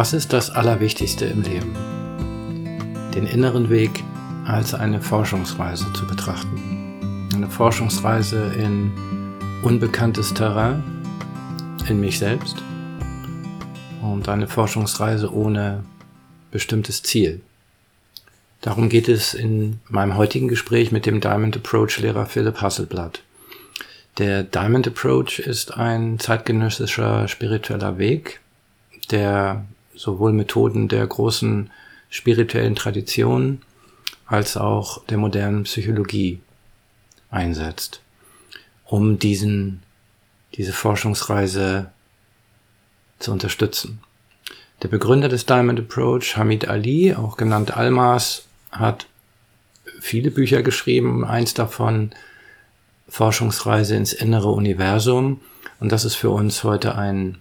Was ist das Allerwichtigste im Leben? Den inneren Weg als eine Forschungsreise zu betrachten. Eine Forschungsreise in unbekanntes Terrain, in mich selbst und eine Forschungsreise ohne bestimmtes Ziel. Darum geht es in meinem heutigen Gespräch mit dem Diamond Approach Lehrer Philipp Hasselblatt. Der Diamond Approach ist ein zeitgenössischer spiritueller Weg, der sowohl Methoden der großen spirituellen Traditionen als auch der modernen Psychologie einsetzt, um diesen, diese Forschungsreise zu unterstützen. Der Begründer des Diamond Approach, Hamid Ali, auch genannt Almas, hat viele Bücher geschrieben. Eins davon Forschungsreise ins innere Universum. Und das ist für uns heute ein,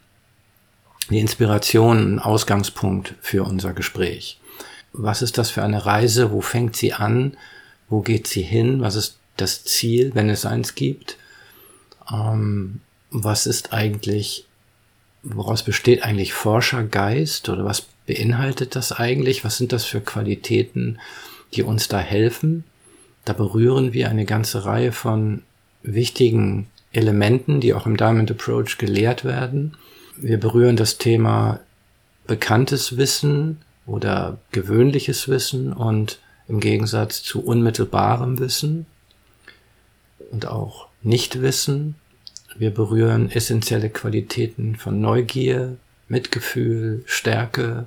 eine Inspiration, ein Ausgangspunkt für unser Gespräch. Was ist das für eine Reise? Wo fängt sie an? Wo geht sie hin? Was ist das Ziel, wenn es eins gibt? Ähm, was ist eigentlich, woraus besteht eigentlich Forschergeist oder was beinhaltet das eigentlich? Was sind das für Qualitäten, die uns da helfen? Da berühren wir eine ganze Reihe von wichtigen Elementen, die auch im Diamond Approach gelehrt werden. Wir berühren das Thema bekanntes Wissen oder gewöhnliches Wissen und im Gegensatz zu unmittelbarem Wissen und auch Nichtwissen. Wir berühren essentielle Qualitäten von Neugier, Mitgefühl, Stärke,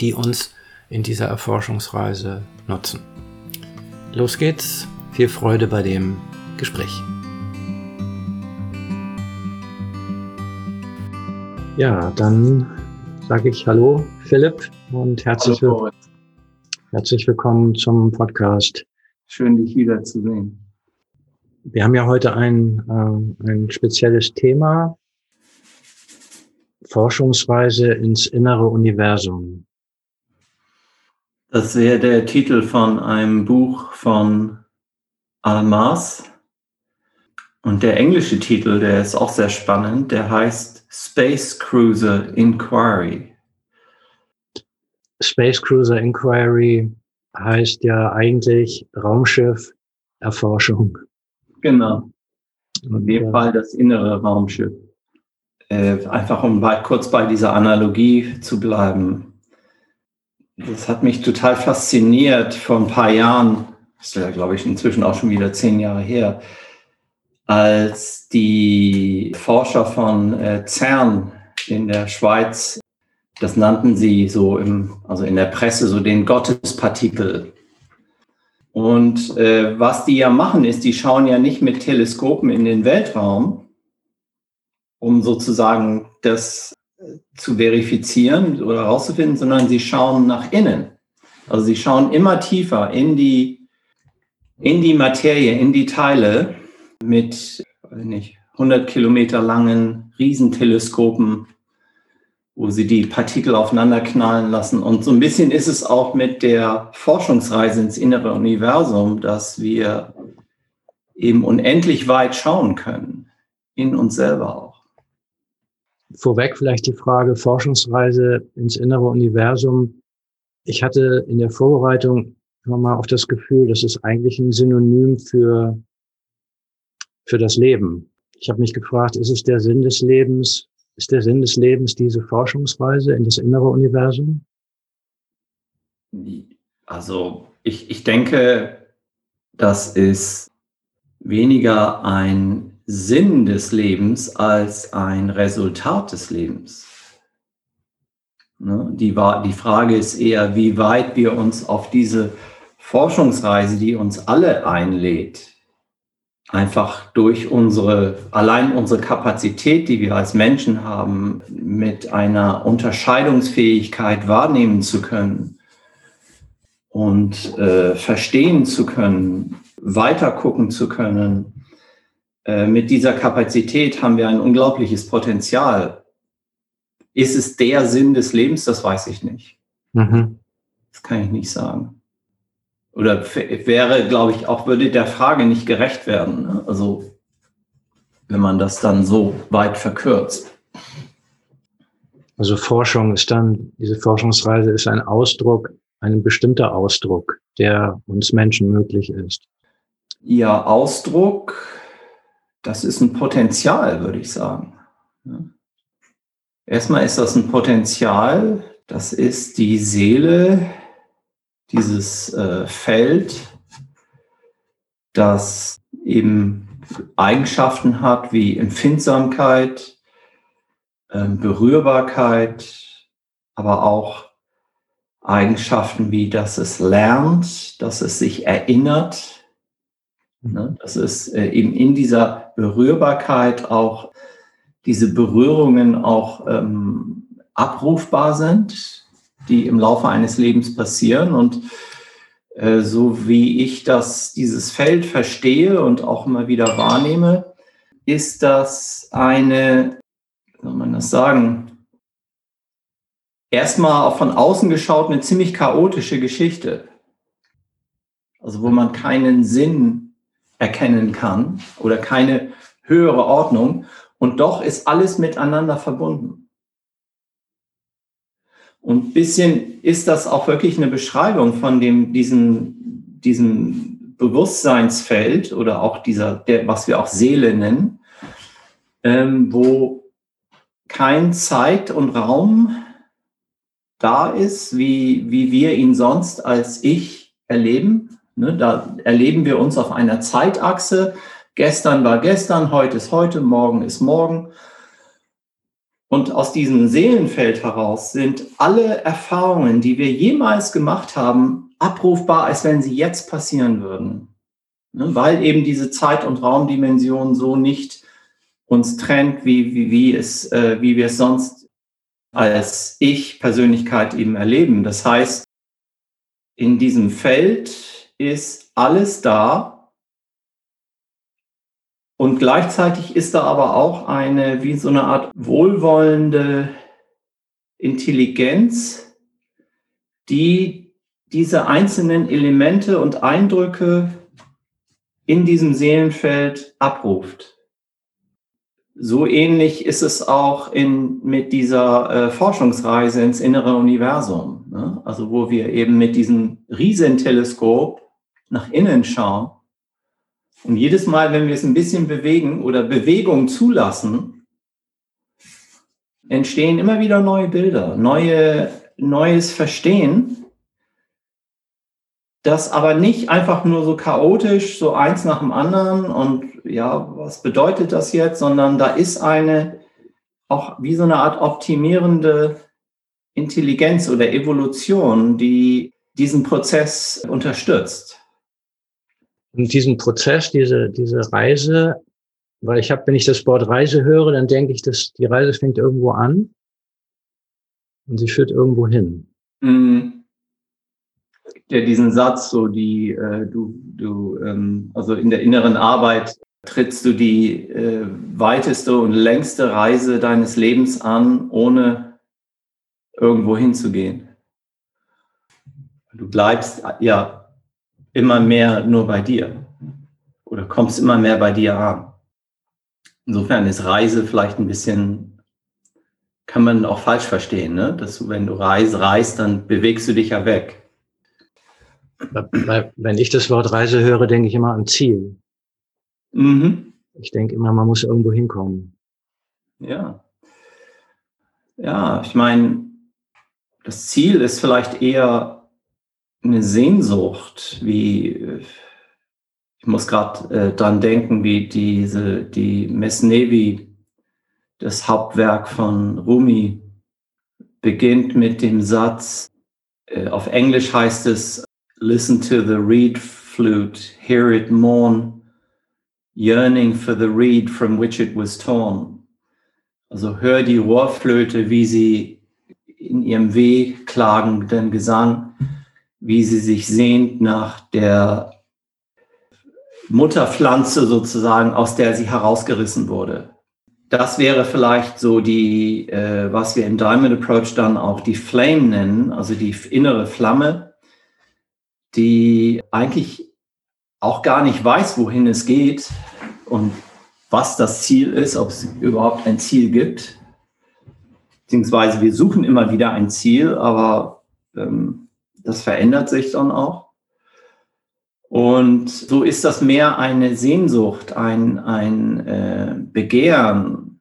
die uns in dieser Erforschungsreise nutzen. Los geht's, viel Freude bei dem Gespräch. Ja, dann sage ich Hallo, Philipp, und herzlich, Hallo, herzlich willkommen zum Podcast. Schön, dich wiederzusehen. Wir haben ja heute ein, äh, ein spezielles Thema, Forschungsweise ins innere Universum. Das wäre der Titel von einem Buch von Almas. Und der englische Titel, der ist auch sehr spannend, der heißt Space Cruiser Inquiry. Space Cruiser Inquiry heißt ja eigentlich Raumschiff Erforschung. Genau. In dem Fall das innere Raumschiff. Äh, einfach um bei, kurz bei dieser Analogie zu bleiben. Das hat mich total fasziniert vor ein paar Jahren. Das ist ja, glaube ich, inzwischen auch schon wieder zehn Jahre her als die Forscher von äh, CERN in der Schweiz, das nannten sie so im, also in der Presse so den Gottespartikel. Und äh, was die ja machen, ist, die schauen ja nicht mit Teleskopen in den Weltraum, um sozusagen das äh, zu verifizieren oder herauszufinden, sondern sie schauen nach innen. Also sie schauen immer tiefer in die, in die Materie, in die Teile mit nicht, 100 Kilometer langen Riesenteleskopen, wo sie die Partikel aufeinander knallen lassen. Und so ein bisschen ist es auch mit der Forschungsreise ins innere Universum, dass wir eben unendlich weit schauen können, in uns selber auch. Vorweg vielleicht die Frage Forschungsreise ins innere Universum. Ich hatte in der Vorbereitung immer mal auf das Gefühl, das ist eigentlich ein Synonym für für das Leben. Ich habe mich gefragt, ist es der Sinn des Lebens, ist der Sinn des Lebens diese Forschungsweise in das innere Universum? Also ich, ich denke, das ist weniger ein Sinn des Lebens als ein Resultat des Lebens. Ne? Die, die Frage ist eher, wie weit wir uns auf diese Forschungsreise, die uns alle einlädt, einfach durch unsere, allein unsere Kapazität, die wir als Menschen haben, mit einer Unterscheidungsfähigkeit wahrnehmen zu können und äh, verstehen zu können, weitergucken zu können. Äh, mit dieser Kapazität haben wir ein unglaubliches Potenzial. Ist es der Sinn des Lebens? Das weiß ich nicht. Mhm. Das kann ich nicht sagen oder wäre, glaube ich, auch würde der Frage nicht gerecht werden. Ne? Also wenn man das dann so weit verkürzt. Also Forschung ist dann, diese Forschungsreise ist ein Ausdruck, ein bestimmter Ausdruck, der uns Menschen möglich ist. Ja, Ausdruck, das ist ein Potenzial, würde ich sagen. Erstmal ist das ein Potenzial, das ist die Seele, dieses äh, Feld, das eben Eigenschaften hat wie Empfindsamkeit, äh, Berührbarkeit, aber auch Eigenschaften wie, dass es lernt, dass es sich erinnert, ne? dass es äh, eben in dieser Berührbarkeit auch diese Berührungen auch ähm, abrufbar sind, die im Laufe eines Lebens passieren und äh, so wie ich das, dieses Feld verstehe und auch immer wieder wahrnehme, ist das eine, wie soll man das sagen, erstmal von außen geschaut eine ziemlich chaotische Geschichte. Also wo man keinen Sinn erkennen kann oder keine höhere Ordnung. Und doch ist alles miteinander verbunden. Und ein bisschen ist das auch wirklich eine Beschreibung von dem, diesen, diesem Bewusstseinsfeld oder auch dieser, der, was wir auch Seele nennen, ähm, wo kein Zeit und Raum da ist, wie, wie wir ihn sonst als Ich erleben. Ne, da erleben wir uns auf einer Zeitachse. Gestern war gestern, heute ist heute, morgen ist morgen. Und aus diesem Seelenfeld heraus sind alle Erfahrungen, die wir jemals gemacht haben, abrufbar, als wenn sie jetzt passieren würden. Ne, weil eben diese Zeit- und Raumdimension so nicht uns trennt, wie, wie, wie, es, äh, wie wir es sonst als Ich-Persönlichkeit eben erleben. Das heißt, in diesem Feld ist alles da, und gleichzeitig ist da aber auch eine, wie so eine Art wohlwollende Intelligenz, die diese einzelnen Elemente und Eindrücke in diesem Seelenfeld abruft. So ähnlich ist es auch in, mit dieser äh, Forschungsreise ins innere Universum, ne? also wo wir eben mit diesem Riesenteleskop nach innen schauen und jedes Mal, wenn wir es ein bisschen bewegen oder Bewegung zulassen, entstehen immer wieder neue Bilder, neue, neues Verstehen, das aber nicht einfach nur so chaotisch, so eins nach dem anderen und ja, was bedeutet das jetzt, sondern da ist eine auch wie so eine Art optimierende Intelligenz oder Evolution, die diesen Prozess unterstützt. Und diesen Prozess, diese, diese Reise, weil ich habe, wenn ich das Wort Reise höre, dann denke ich, dass die Reise fängt irgendwo an und sie führt irgendwo hin. Mhm. Ja, diesen Satz, so die, äh, du, du, ähm, also in der inneren Arbeit trittst du die äh, weiteste und längste Reise deines Lebens an, ohne irgendwo hinzugehen. Du bleibst ja immer mehr nur bei dir oder kommst immer mehr bei dir an. Insofern ist Reise vielleicht ein bisschen, kann man auch falsch verstehen, ne? dass du, wenn du reist, reist, dann bewegst du dich ja weg. Wenn ich das Wort Reise höre, denke ich immer an Ziel. Mhm. Ich denke immer, man muss irgendwo hinkommen. Ja. Ja, ich meine, das Ziel ist vielleicht eher eine Sehnsucht, wie ich muss gerade äh, dran denken, wie diese die Mesnevi, das Hauptwerk von Rumi, beginnt mit dem Satz, äh, auf Englisch heißt es, Listen to the reed flute, hear it mourn, yearning for the reed from which it was torn. Also hör die Rohrflöte, wie sie in ihrem wehklagenden Gesang wie sie sich sehnt nach der Mutterpflanze sozusagen, aus der sie herausgerissen wurde. Das wäre vielleicht so die, äh, was wir im Diamond Approach dann auch die Flame nennen, also die innere Flamme, die eigentlich auch gar nicht weiß, wohin es geht und was das Ziel ist, ob es überhaupt ein Ziel gibt. beziehungsweise wir suchen immer wieder ein Ziel, aber ähm, das verändert sich dann auch. Und so ist das mehr eine Sehnsucht, ein, ein äh, Begehren,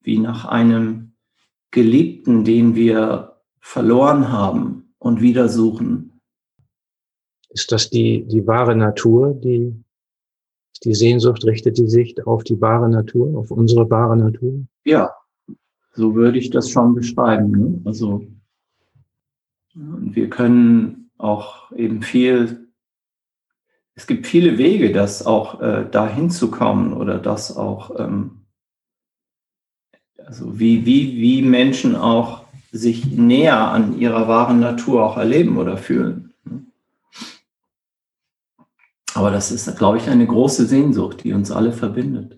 wie nach einem Geliebten, den wir verloren haben und wieder suchen. Ist das die, die wahre Natur, die, die Sehnsucht richtet die Sicht auf die wahre Natur, auf unsere wahre Natur? Ja, so würde ich das schon beschreiben. Ne? Also wir können auch eben viel, es gibt viele Wege, das auch äh, dahin zu kommen oder das auch, ähm, also wie, wie, wie Menschen auch sich näher an ihrer wahren Natur auch erleben oder fühlen. Aber das ist, glaube ich, eine große Sehnsucht, die uns alle verbindet.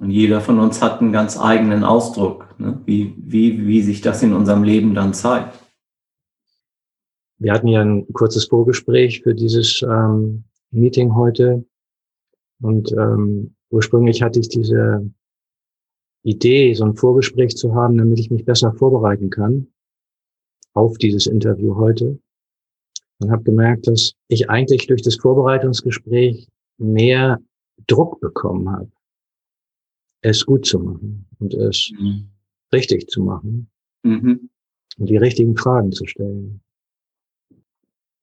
Und jeder von uns hat einen ganz eigenen Ausdruck, ne? wie, wie, wie sich das in unserem Leben dann zeigt. Wir hatten ja ein kurzes Vorgespräch für dieses ähm, Meeting heute. Und ähm, ursprünglich hatte ich diese Idee, so ein Vorgespräch zu haben, damit ich mich besser vorbereiten kann auf dieses Interview heute. Und habe gemerkt, dass ich eigentlich durch das Vorbereitungsgespräch mehr Druck bekommen habe es gut zu machen und es mhm. richtig zu machen mhm. und die richtigen Fragen zu stellen.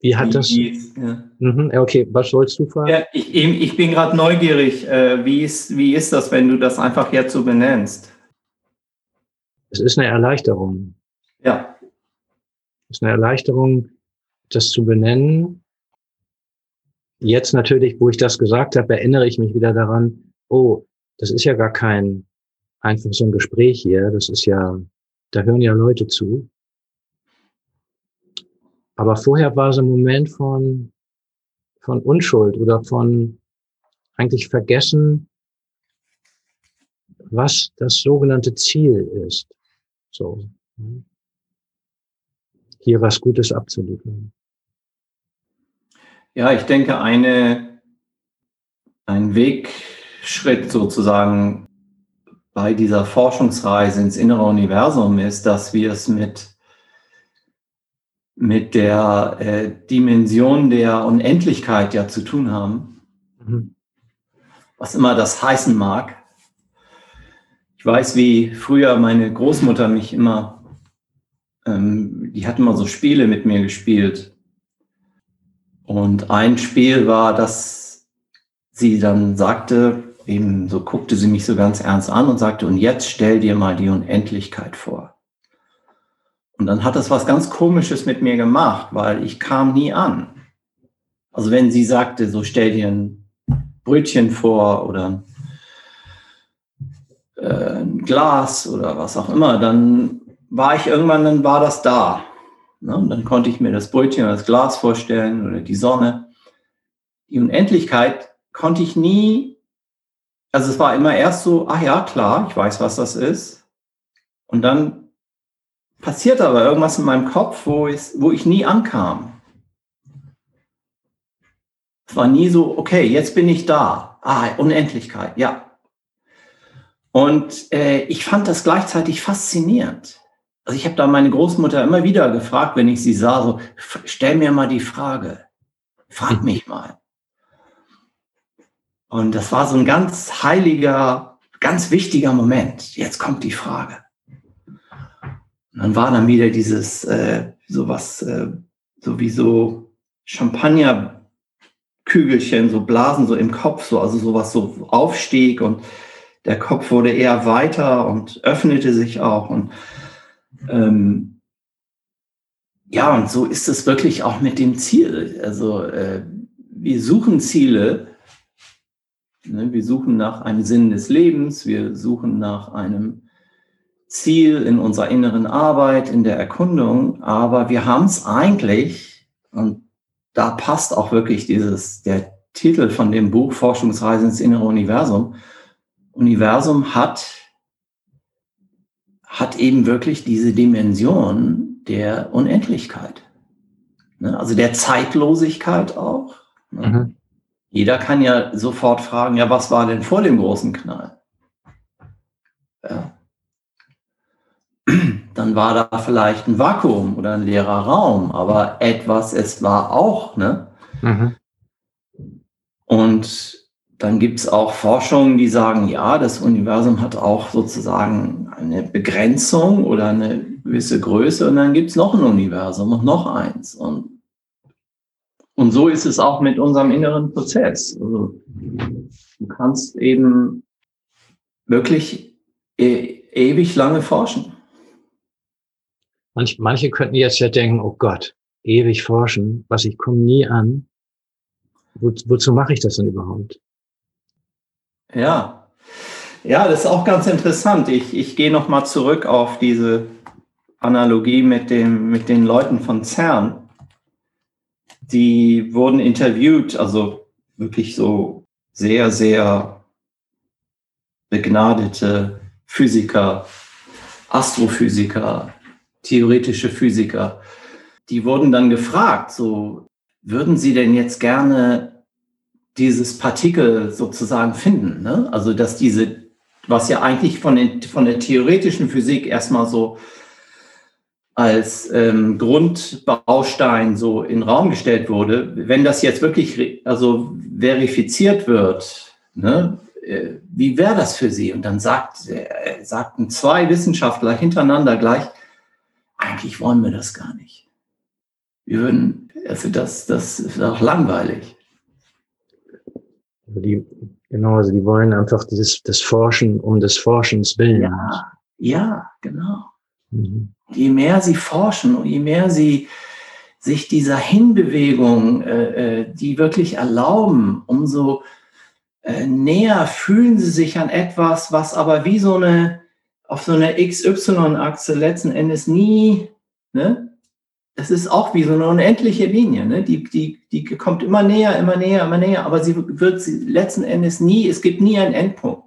Wie hat wie, das? Ja. Mhm, okay, was sollst du fragen? Ja, ich, ich bin gerade neugierig. Äh, wie ist, wie ist das, wenn du das einfach jetzt so benennst? Es ist eine Erleichterung. Ja. Es ist eine Erleichterung, das zu benennen. Jetzt natürlich, wo ich das gesagt habe, erinnere ich mich wieder daran, oh, das ist ja gar kein einfach so ein Gespräch hier. Das ist ja, da hören ja Leute zu. Aber vorher war so ein Moment von, von Unschuld oder von eigentlich vergessen, was das sogenannte Ziel ist. So. Hier was Gutes abzuliefern. Ja, ich denke, eine, ein Weg, Schritt sozusagen bei dieser Forschungsreise ins innere Universum ist, dass wir es mit, mit der äh, Dimension der Unendlichkeit ja zu tun haben. Mhm. Was immer das heißen mag. Ich weiß, wie früher meine Großmutter mich immer, ähm, die hat immer so Spiele mit mir gespielt. Und ein Spiel war, dass sie dann sagte, eben so guckte sie mich so ganz ernst an und sagte, und jetzt stell dir mal die Unendlichkeit vor. Und dann hat das was ganz Komisches mit mir gemacht, weil ich kam nie an. Also wenn sie sagte, so stell dir ein Brötchen vor oder äh, ein Glas oder was auch immer, dann war ich irgendwann, dann war das da. Ne? Und dann konnte ich mir das Brötchen oder das Glas vorstellen oder die Sonne. Die Unendlichkeit konnte ich nie also es war immer erst so, ach ja, klar, ich weiß, was das ist. Und dann passiert aber irgendwas in meinem Kopf, wo ich, wo ich nie ankam. Es war nie so, okay, jetzt bin ich da. Ah, Unendlichkeit, ja. Und äh, ich fand das gleichzeitig faszinierend. Also ich habe da meine Großmutter immer wieder gefragt, wenn ich sie sah, so, stell mir mal die Frage, frag mich mal. Und das war so ein ganz heiliger, ganz wichtiger Moment. Jetzt kommt die Frage. Und dann war dann wieder dieses äh, sowas, äh, so Champagnerkügelchen, so Blasen so im Kopf, so also sowas so aufstieg und der Kopf wurde eher weiter und öffnete sich auch und ähm, ja, und so ist es wirklich auch mit dem Ziel. Also äh, wir suchen Ziele, wir suchen nach einem Sinn des Lebens, wir suchen nach einem Ziel in unserer inneren Arbeit, in der Erkundung, aber wir haben es eigentlich, und da passt auch wirklich dieses, der Titel von dem Buch Forschungsreise ins innere Universum. Universum hat, hat eben wirklich diese Dimension der Unendlichkeit. Ne, also der Zeitlosigkeit auch. Ne? Mhm. Jeder kann ja sofort fragen, ja, was war denn vor dem großen Knall? Ja. dann war da vielleicht ein Vakuum oder ein leerer Raum, aber etwas, es war auch, ne? Mhm. Und dann gibt es auch Forschungen, die sagen, ja, das Universum hat auch sozusagen eine Begrenzung oder eine gewisse Größe und dann gibt es noch ein Universum und noch eins. Und, und so ist es auch mit unserem inneren Prozess. Also, du kannst eben wirklich e ewig lange forschen. Manch, manche könnten jetzt ja denken, oh Gott, ewig forschen, was ich komme nie an. Wo, wozu mache ich das denn überhaupt? Ja, ja, das ist auch ganz interessant. Ich, ich gehe nochmal zurück auf diese Analogie mit, dem, mit den Leuten von CERN. Die wurden interviewt, also wirklich so sehr, sehr begnadete Physiker, Astrophysiker, theoretische Physiker. Die wurden dann gefragt, so, würden Sie denn jetzt gerne dieses Partikel sozusagen finden? Ne? Also, dass diese, was ja eigentlich von, den, von der theoretischen Physik erstmal so als ähm, Grundbaustein so in den Raum gestellt wurde, wenn das jetzt wirklich also verifiziert wird, ne, äh, wie wäre das für Sie? Und dann sagt, äh, sagten zwei Wissenschaftler hintereinander gleich, eigentlich wollen wir das gar nicht. Wir würden, also das, das ist auch langweilig. Die, genau, also die wollen einfach dieses, das Forschen um des Forschens willen. Ja, ja genau. Mhm. Je mehr sie forschen und je mehr sie sich dieser Hinbewegung, äh, äh die wirklich erlauben, umso äh, näher fühlen sie sich an etwas, was aber wie so eine, auf so einer XY-Achse letzten Endes nie, ne? Es ist auch wie so eine unendliche Linie, ne? Die, die, die kommt immer näher, immer näher, immer näher, aber sie wird sie letzten Endes nie, es gibt nie einen Endpunkt.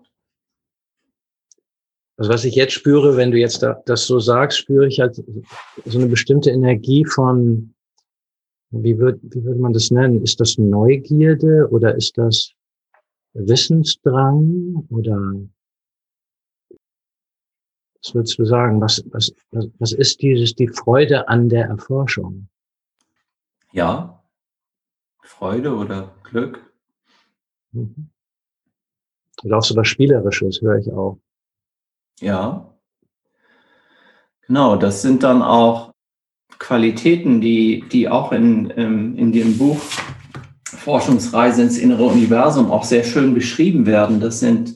Also was ich jetzt spüre, wenn du jetzt da, das so sagst, spüre ich halt so eine bestimmte Energie von, wie, würd, wie würde man das nennen? Ist das Neugierde oder ist das Wissensdrang oder was würdest du sagen? Was, was, was ist dieses, die Freude an der Erforschung? Ja, Freude oder Glück. Mhm. Oder auch so was Spielerisches, höre ich auch. Ja. Genau, das sind dann auch Qualitäten, die, die auch in, ähm, in dem Buch Forschungsreise ins innere Universum auch sehr schön beschrieben werden. Das sind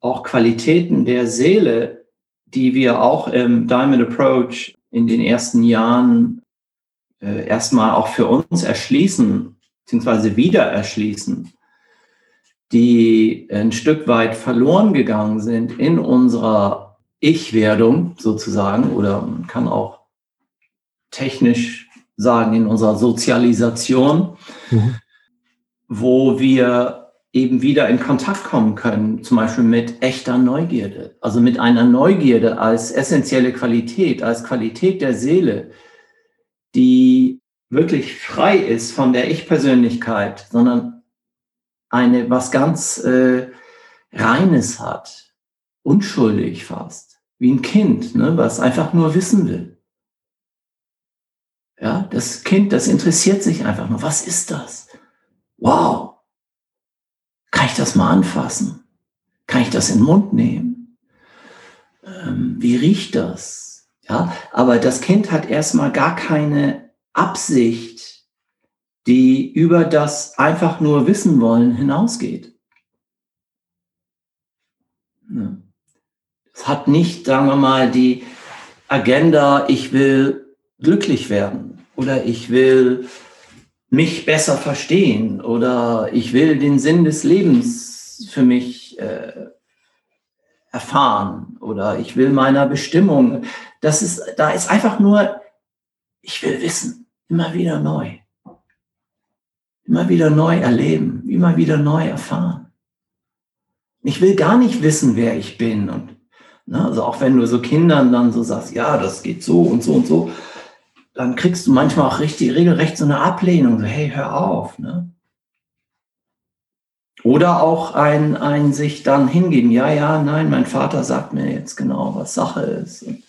auch Qualitäten der Seele, die wir auch im Diamond Approach in den ersten Jahren äh, erstmal auch für uns erschließen, beziehungsweise wieder erschließen die ein Stück weit verloren gegangen sind in unserer Ich-Werdung sozusagen, oder man kann auch technisch sagen, in unserer Sozialisation, mhm. wo wir eben wieder in Kontakt kommen können, zum Beispiel mit echter Neugierde, also mit einer Neugierde als essentielle Qualität, als Qualität der Seele, die wirklich frei ist von der Ich-Persönlichkeit, sondern eine, was ganz äh, Reines hat, unschuldig fast, wie ein Kind, ne, was einfach nur wissen will. Ja, das Kind, das interessiert sich einfach nur. Was ist das? Wow. Kann ich das mal anfassen? Kann ich das in den Mund nehmen? Ähm, wie riecht das? Ja, aber das Kind hat erstmal gar keine Absicht, die über das einfach nur wissen wollen hinausgeht. Es hat nicht, sagen wir mal, die Agenda, ich will glücklich werden oder ich will mich besser verstehen oder ich will den Sinn des Lebens für mich äh, erfahren oder ich will meiner Bestimmung. Das ist, da ist einfach nur, ich will wissen, immer wieder neu immer wieder neu erleben, immer wieder neu erfahren. Ich will gar nicht wissen, wer ich bin. Und ne, also auch wenn du so Kindern dann so sagst, ja, das geht so und so und so, dann kriegst du manchmal auch richtig regelrecht so eine Ablehnung, so, hey, hör auf. Ne? Oder auch ein, ein sich dann hingeben, ja, ja, nein, mein Vater sagt mir jetzt genau, was Sache ist. Und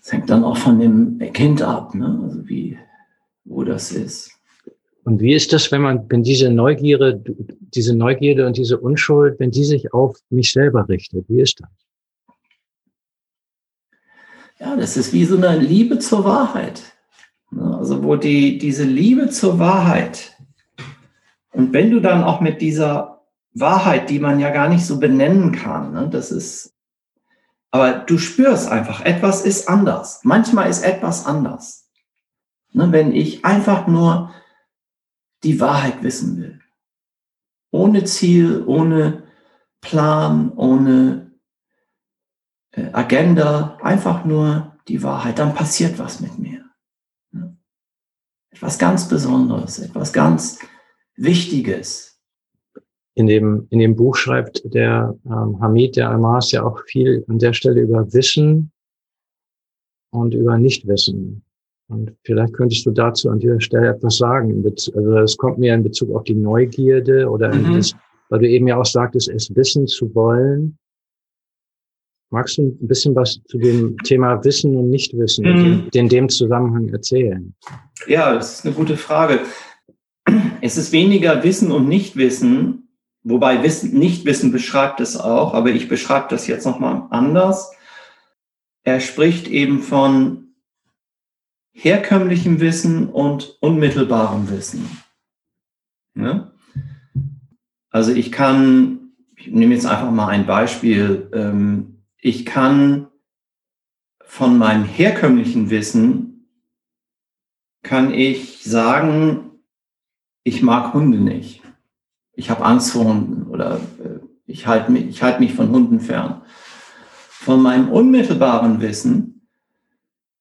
Das hängt dann auch von dem Kind ab, ne? also wie, wo das ist. Und wie ist das, wenn man, wenn diese Neugierde, diese Neugierde und diese Unschuld, wenn die sich auf mich selber richtet? Wie ist das? Ja, das ist wie so eine Liebe zur Wahrheit. Ne? Also wo die, diese Liebe zur Wahrheit und wenn du dann auch mit dieser Wahrheit, die man ja gar nicht so benennen kann, ne, das ist, aber du spürst einfach, etwas ist anders. Manchmal ist etwas anders. Ne, wenn ich einfach nur die Wahrheit wissen will. Ohne Ziel, ohne Plan, ohne äh, Agenda, einfach nur die Wahrheit, dann passiert was mit mir. Etwas ganz Besonderes, etwas ganz Wichtiges. In dem, in dem Buch schreibt der ähm, Hamid, der Almas, ja auch viel an der Stelle über Wissen und über Nichtwissen. Und vielleicht könntest du dazu an dieser Stelle etwas sagen. Also es kommt mir in Bezug auf die Neugierde oder mhm. das, weil du eben ja auch sagtest, es wissen zu wollen. Magst du ein bisschen was zu dem Thema Wissen und Nichtwissen mhm. in dem Zusammenhang erzählen? Ja, das ist eine gute Frage. Es ist weniger Wissen und Nichtwissen, wobei Wissen, Nichtwissen beschreibt es auch, aber ich beschreibe das jetzt nochmal anders. Er spricht eben von herkömmlichem Wissen und unmittelbarem Wissen. Ja? Also ich kann, ich nehme jetzt einfach mal ein Beispiel, ähm, ich kann von meinem herkömmlichen Wissen, kann ich sagen, ich mag Hunde nicht. Ich habe Angst vor Hunden oder äh, ich halte mich, ich halte mich von Hunden fern. Von meinem unmittelbaren Wissen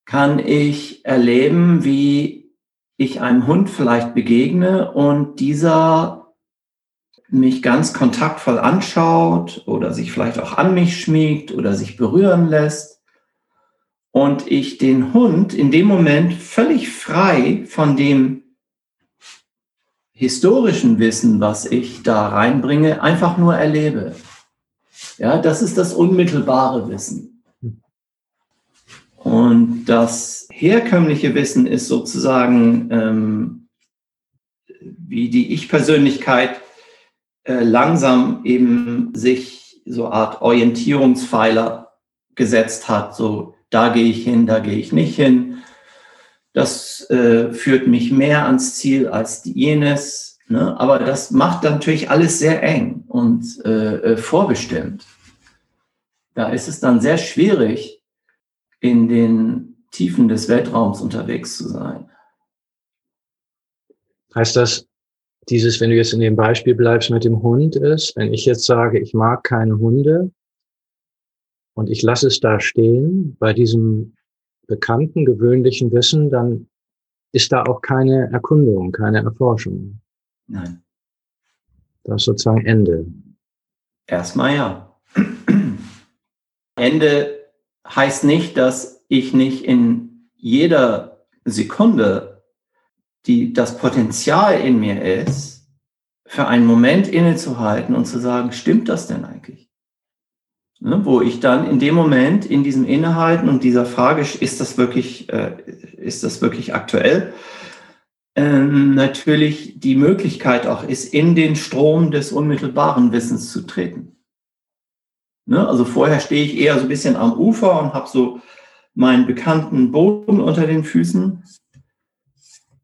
kann ich erleben, wie ich einem Hund vielleicht begegne und dieser mich ganz kontaktvoll anschaut oder sich vielleicht auch an mich schmiegt oder sich berühren lässt und ich den Hund in dem Moment völlig frei von dem historischen Wissen, was ich da reinbringe, einfach nur erlebe. Ja, das ist das unmittelbare Wissen. Und das herkömmliche Wissen ist sozusagen, ähm, wie die Ich-Persönlichkeit äh, langsam eben sich so Art Orientierungspfeiler gesetzt hat. So, da gehe ich hin, da gehe ich nicht hin. Das äh, führt mich mehr ans Ziel als jenes. Ne? Aber das macht natürlich alles sehr eng und äh, äh vorbestimmt. Da ist es dann sehr schwierig, in den Tiefen des Weltraums unterwegs zu sein. Heißt das, dieses, wenn du jetzt in dem Beispiel bleibst mit dem Hund ist, wenn ich jetzt sage, ich mag keine Hunde und ich lasse es da stehen bei diesem bekannten, gewöhnlichen Wissen, dann ist da auch keine Erkundung, keine Erforschung. Nein. Das ist sozusagen Ende. Erstmal ja. Ende heißt nicht, dass ich nicht in jeder Sekunde, die das Potenzial in mir ist, für einen Moment innezuhalten und zu sagen, stimmt das denn eigentlich? Ne, wo ich dann in dem Moment, in diesem Innehalten und dieser Frage, ist das wirklich, äh, ist das wirklich aktuell? Ähm, natürlich die Möglichkeit auch ist, in den Strom des unmittelbaren Wissens zu treten. Ne? Also vorher stehe ich eher so ein bisschen am Ufer und habe so meinen bekannten Boden unter den Füßen.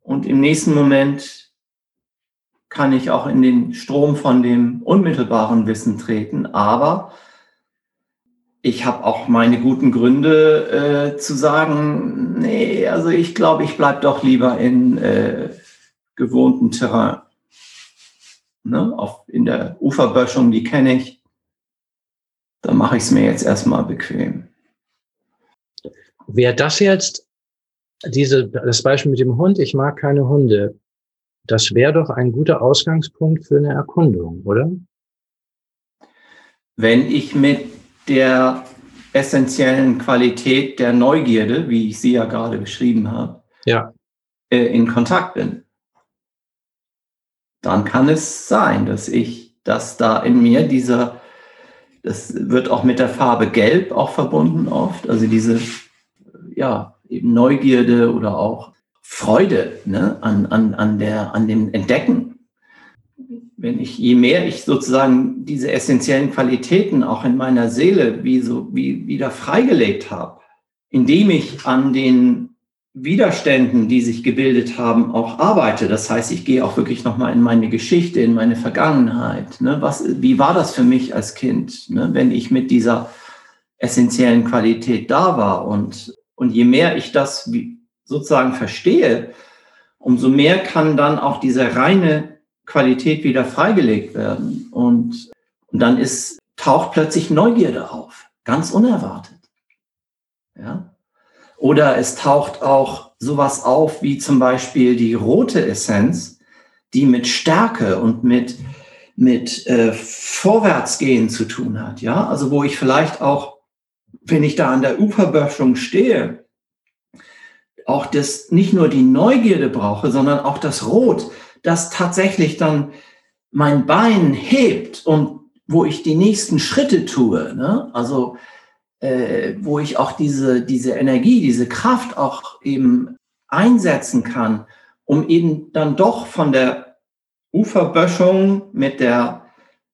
Und im nächsten Moment kann ich auch in den Strom von dem unmittelbaren Wissen treten. Aber ich habe auch meine guten Gründe äh, zu sagen, nee, also ich glaube, ich bleibe doch lieber in äh, gewohnten Terrain. Ne? Auf, in der Uferböschung, die kenne ich dann mache ich es mir jetzt erstmal bequem. Wäre das jetzt, diese, das Beispiel mit dem Hund, ich mag keine Hunde, das wäre doch ein guter Ausgangspunkt für eine Erkundung, oder? Wenn ich mit der essentiellen Qualität der Neugierde, wie ich sie ja gerade beschrieben habe, ja. Äh, in Kontakt bin, dann kann es sein, dass ich, dass da in mir dieser das wird auch mit der Farbe Gelb auch verbunden oft. Also diese, ja, eben Neugierde oder auch Freude ne, an, an, an, der, an dem Entdecken. Wenn ich, je mehr ich sozusagen diese essentiellen Qualitäten auch in meiner Seele wie so, wie, wieder freigelegt habe, indem ich an den Widerständen, die sich gebildet haben, auch arbeite. Das heißt, ich gehe auch wirklich nochmal in meine Geschichte, in meine Vergangenheit. Ne? Was, wie war das für mich als Kind, ne? wenn ich mit dieser essentiellen Qualität da war? Und, und je mehr ich das sozusagen verstehe, umso mehr kann dann auch diese reine Qualität wieder freigelegt werden. Und, und dann ist, taucht plötzlich Neugierde auf, ganz unerwartet. Ja? Oder es taucht auch sowas auf wie zum Beispiel die rote Essenz, die mit Stärke und mit, mit äh, Vorwärtsgehen zu tun hat. Ja, also wo ich vielleicht auch, wenn ich da an der Uferböschung stehe, auch das nicht nur die Neugierde brauche, sondern auch das Rot, das tatsächlich dann mein Bein hebt und wo ich die nächsten Schritte tue. Ne? Also äh, wo ich auch diese, diese Energie, diese Kraft auch eben einsetzen kann, um eben dann doch von der Uferböschung mit der,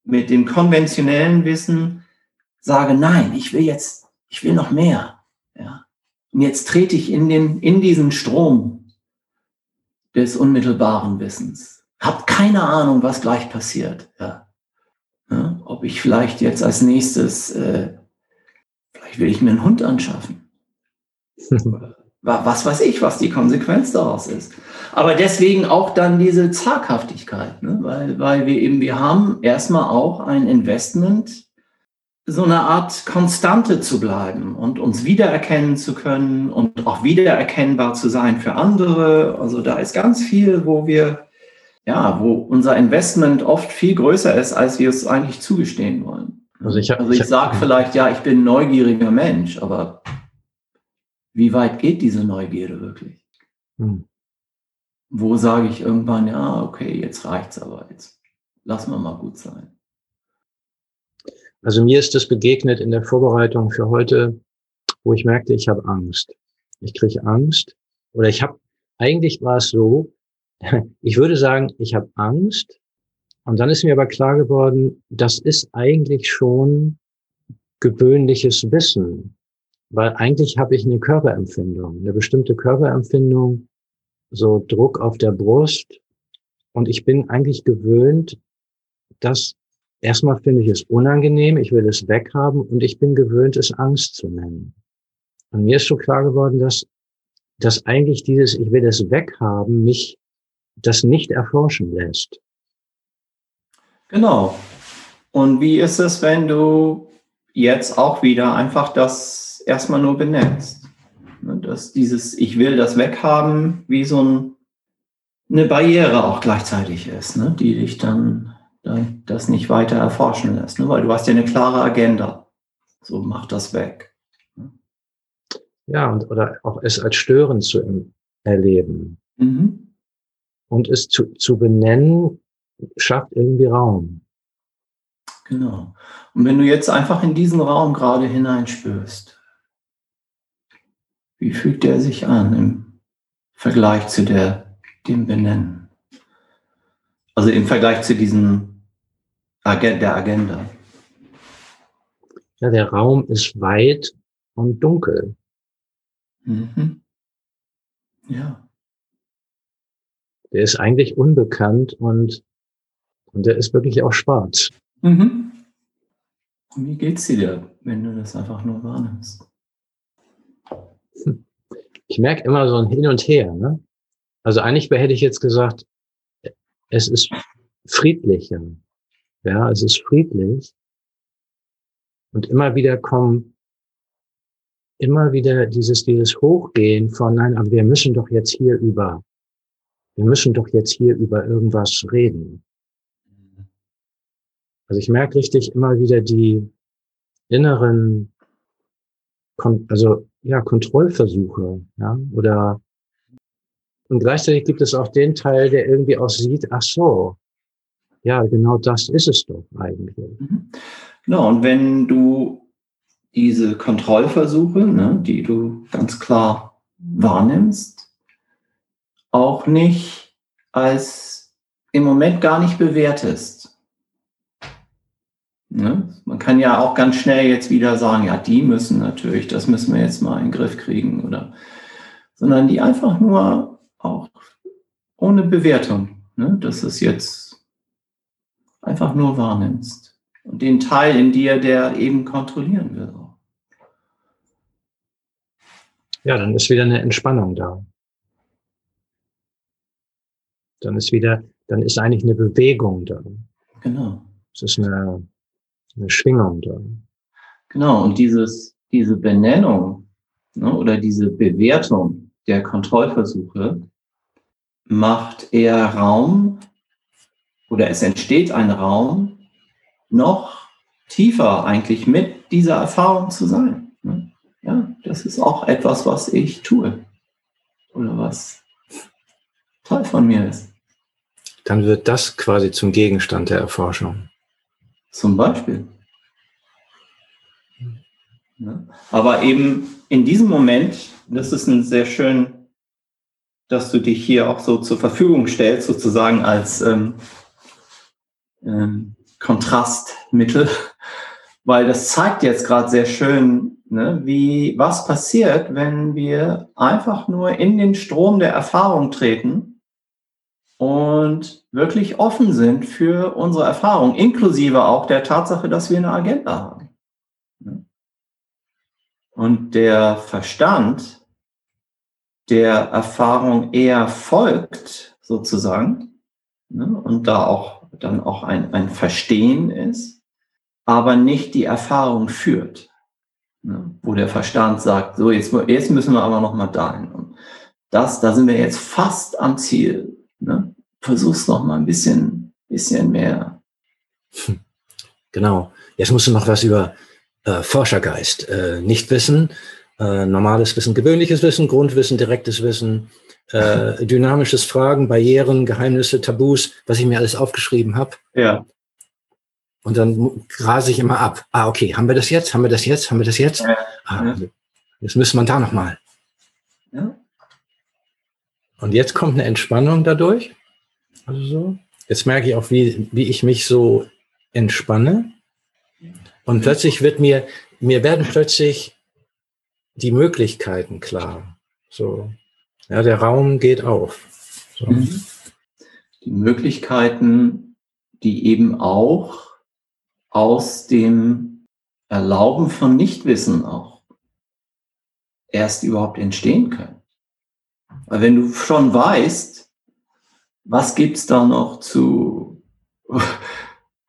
mit dem konventionellen Wissen sage, nein, ich will jetzt, ich will noch mehr. Ja. Und jetzt trete ich in den, in diesen Strom des unmittelbaren Wissens. Hab keine Ahnung, was gleich passiert. Ja. Ja, ob ich vielleicht jetzt als nächstes äh, will ich mir einen Hund anschaffen. was weiß ich, was die Konsequenz daraus ist. Aber deswegen auch dann diese Zaghaftigkeit, ne? weil, weil wir eben, wir haben erstmal auch ein Investment, so eine Art Konstante zu bleiben und uns wiedererkennen zu können und auch wiedererkennbar zu sein für andere. Also da ist ganz viel, wo wir, ja, wo unser Investment oft viel größer ist, als wir es eigentlich zugestehen wollen. Also ich, also ich sage vielleicht, ja, ich bin ein neugieriger Mensch, aber wie weit geht diese Neugierde wirklich? Hm. Wo sage ich irgendwann, ja, okay, jetzt reicht's aber, jetzt lassen wir mal gut sein. Also mir ist das begegnet in der Vorbereitung für heute, wo ich merkte, ich habe Angst. Ich kriege Angst oder ich habe, eigentlich war es so, ich würde sagen, ich habe Angst, und dann ist mir aber klar geworden, das ist eigentlich schon gewöhnliches Wissen, weil eigentlich habe ich eine Körperempfindung, eine bestimmte Körperempfindung, so Druck auf der Brust. Und ich bin eigentlich gewöhnt, dass erstmal finde ich es unangenehm, ich will es weghaben und ich bin gewöhnt, es Angst zu nennen. Und mir ist so klar geworden, dass, dass eigentlich dieses, ich will es weghaben, mich das nicht erforschen lässt. Genau. Und wie ist es, wenn du jetzt auch wieder einfach das erstmal nur benennst? Ne, dass dieses Ich will das weghaben, wie so ein, eine Barriere auch gleichzeitig ist, ne? die dich dann, dann das nicht weiter erforschen lässt, ne? weil du hast ja eine klare Agenda. So mach das weg. Ja, und, oder auch es als störend zu erleben. Mhm. Und es zu, zu benennen, schafft irgendwie Raum. Genau. Und wenn du jetzt einfach in diesen Raum gerade hineinspürst, wie fühlt der sich an im Vergleich zu der, dem Benennen? Also im Vergleich zu diesem der Agenda. Ja, der Raum ist weit und dunkel. Mhm. Ja. Der ist eigentlich unbekannt und und der ist wirklich auch schwarz. Mhm. Und wie geht's dir, wenn du das einfach nur wahrnimmst? Ich merke immer so ein Hin und Her. Ne? Also eigentlich hätte ich jetzt gesagt, es ist friedlicher. Ja, es ist friedlich. Und immer wieder kommen, immer wieder dieses, dieses Hochgehen von, nein, aber wir müssen doch jetzt hier über, wir müssen doch jetzt hier über irgendwas reden. Also ich merke richtig immer wieder die inneren, also ja, Kontrollversuche, ja, oder und gleichzeitig gibt es auch den Teil, der irgendwie auch sieht, ach so, ja, genau das ist es doch eigentlich. Mhm. Genau, und wenn du diese Kontrollversuche, ne, die du ganz klar wahrnimmst, auch nicht als im Moment gar nicht bewertest. Ne? Man kann ja auch ganz schnell jetzt wieder sagen, ja, die müssen natürlich, das müssen wir jetzt mal in den Griff kriegen, oder, sondern die einfach nur auch ohne Bewertung, ne? dass es jetzt einfach nur wahrnimmst. Und den Teil in dir, der eben kontrollieren will. Ja, dann ist wieder eine Entspannung da. Dann ist wieder, dann ist eigentlich eine Bewegung da. Genau. Es ist eine, eine Schwingung da. Genau, und dieses, diese Benennung ne, oder diese Bewertung der Kontrollversuche macht eher Raum oder es entsteht ein Raum, noch tiefer eigentlich mit dieser Erfahrung zu sein. Ne? Ja, das ist auch etwas, was ich tue oder was Teil von mir ist. Dann wird das quasi zum Gegenstand der Erforschung. Zum Beispiel. Ja. Aber eben in diesem Moment, das ist ein sehr schön, dass du dich hier auch so zur Verfügung stellst, sozusagen als ähm, ähm, Kontrastmittel, weil das zeigt jetzt gerade sehr schön, ne, wie was passiert, wenn wir einfach nur in den Strom der Erfahrung treten und wirklich offen sind für unsere Erfahrung, inklusive auch der Tatsache, dass wir eine Agenda haben. Und der Verstand der Erfahrung eher folgt, sozusagen, ne, und da auch dann auch ein, ein Verstehen ist, aber nicht die Erfahrung führt. Ne? Wo der Verstand sagt, so jetzt, jetzt müssen wir aber noch mal dahin. Und das, da sind wir jetzt fast am Ziel. Versuch's noch mal ein bisschen, bisschen mehr. Genau. Jetzt musst du noch was über äh, Forschergeist, äh, Nichtwissen, äh, normales Wissen, gewöhnliches Wissen, Grundwissen, direktes Wissen, äh, dynamisches Fragen, Barrieren, Geheimnisse, Tabus, was ich mir alles aufgeschrieben habe. Ja. Und dann grase ich immer ab. Ah, okay, haben wir das jetzt? Haben wir das jetzt? Haben wir das jetzt? Ja. Ah, jetzt müssen wir da nochmal. Ja. Und jetzt kommt eine Entspannung dadurch. Also so. Jetzt merke ich auch, wie, wie ich mich so entspanne. Und plötzlich wird mir, mir werden plötzlich die Möglichkeiten klar. So. Ja, der Raum geht auf. So. Mhm. Die Möglichkeiten, die eben auch aus dem Erlauben von Nichtwissen auch erst überhaupt entstehen können. Weil wenn du schon weißt, was gibt's da noch zu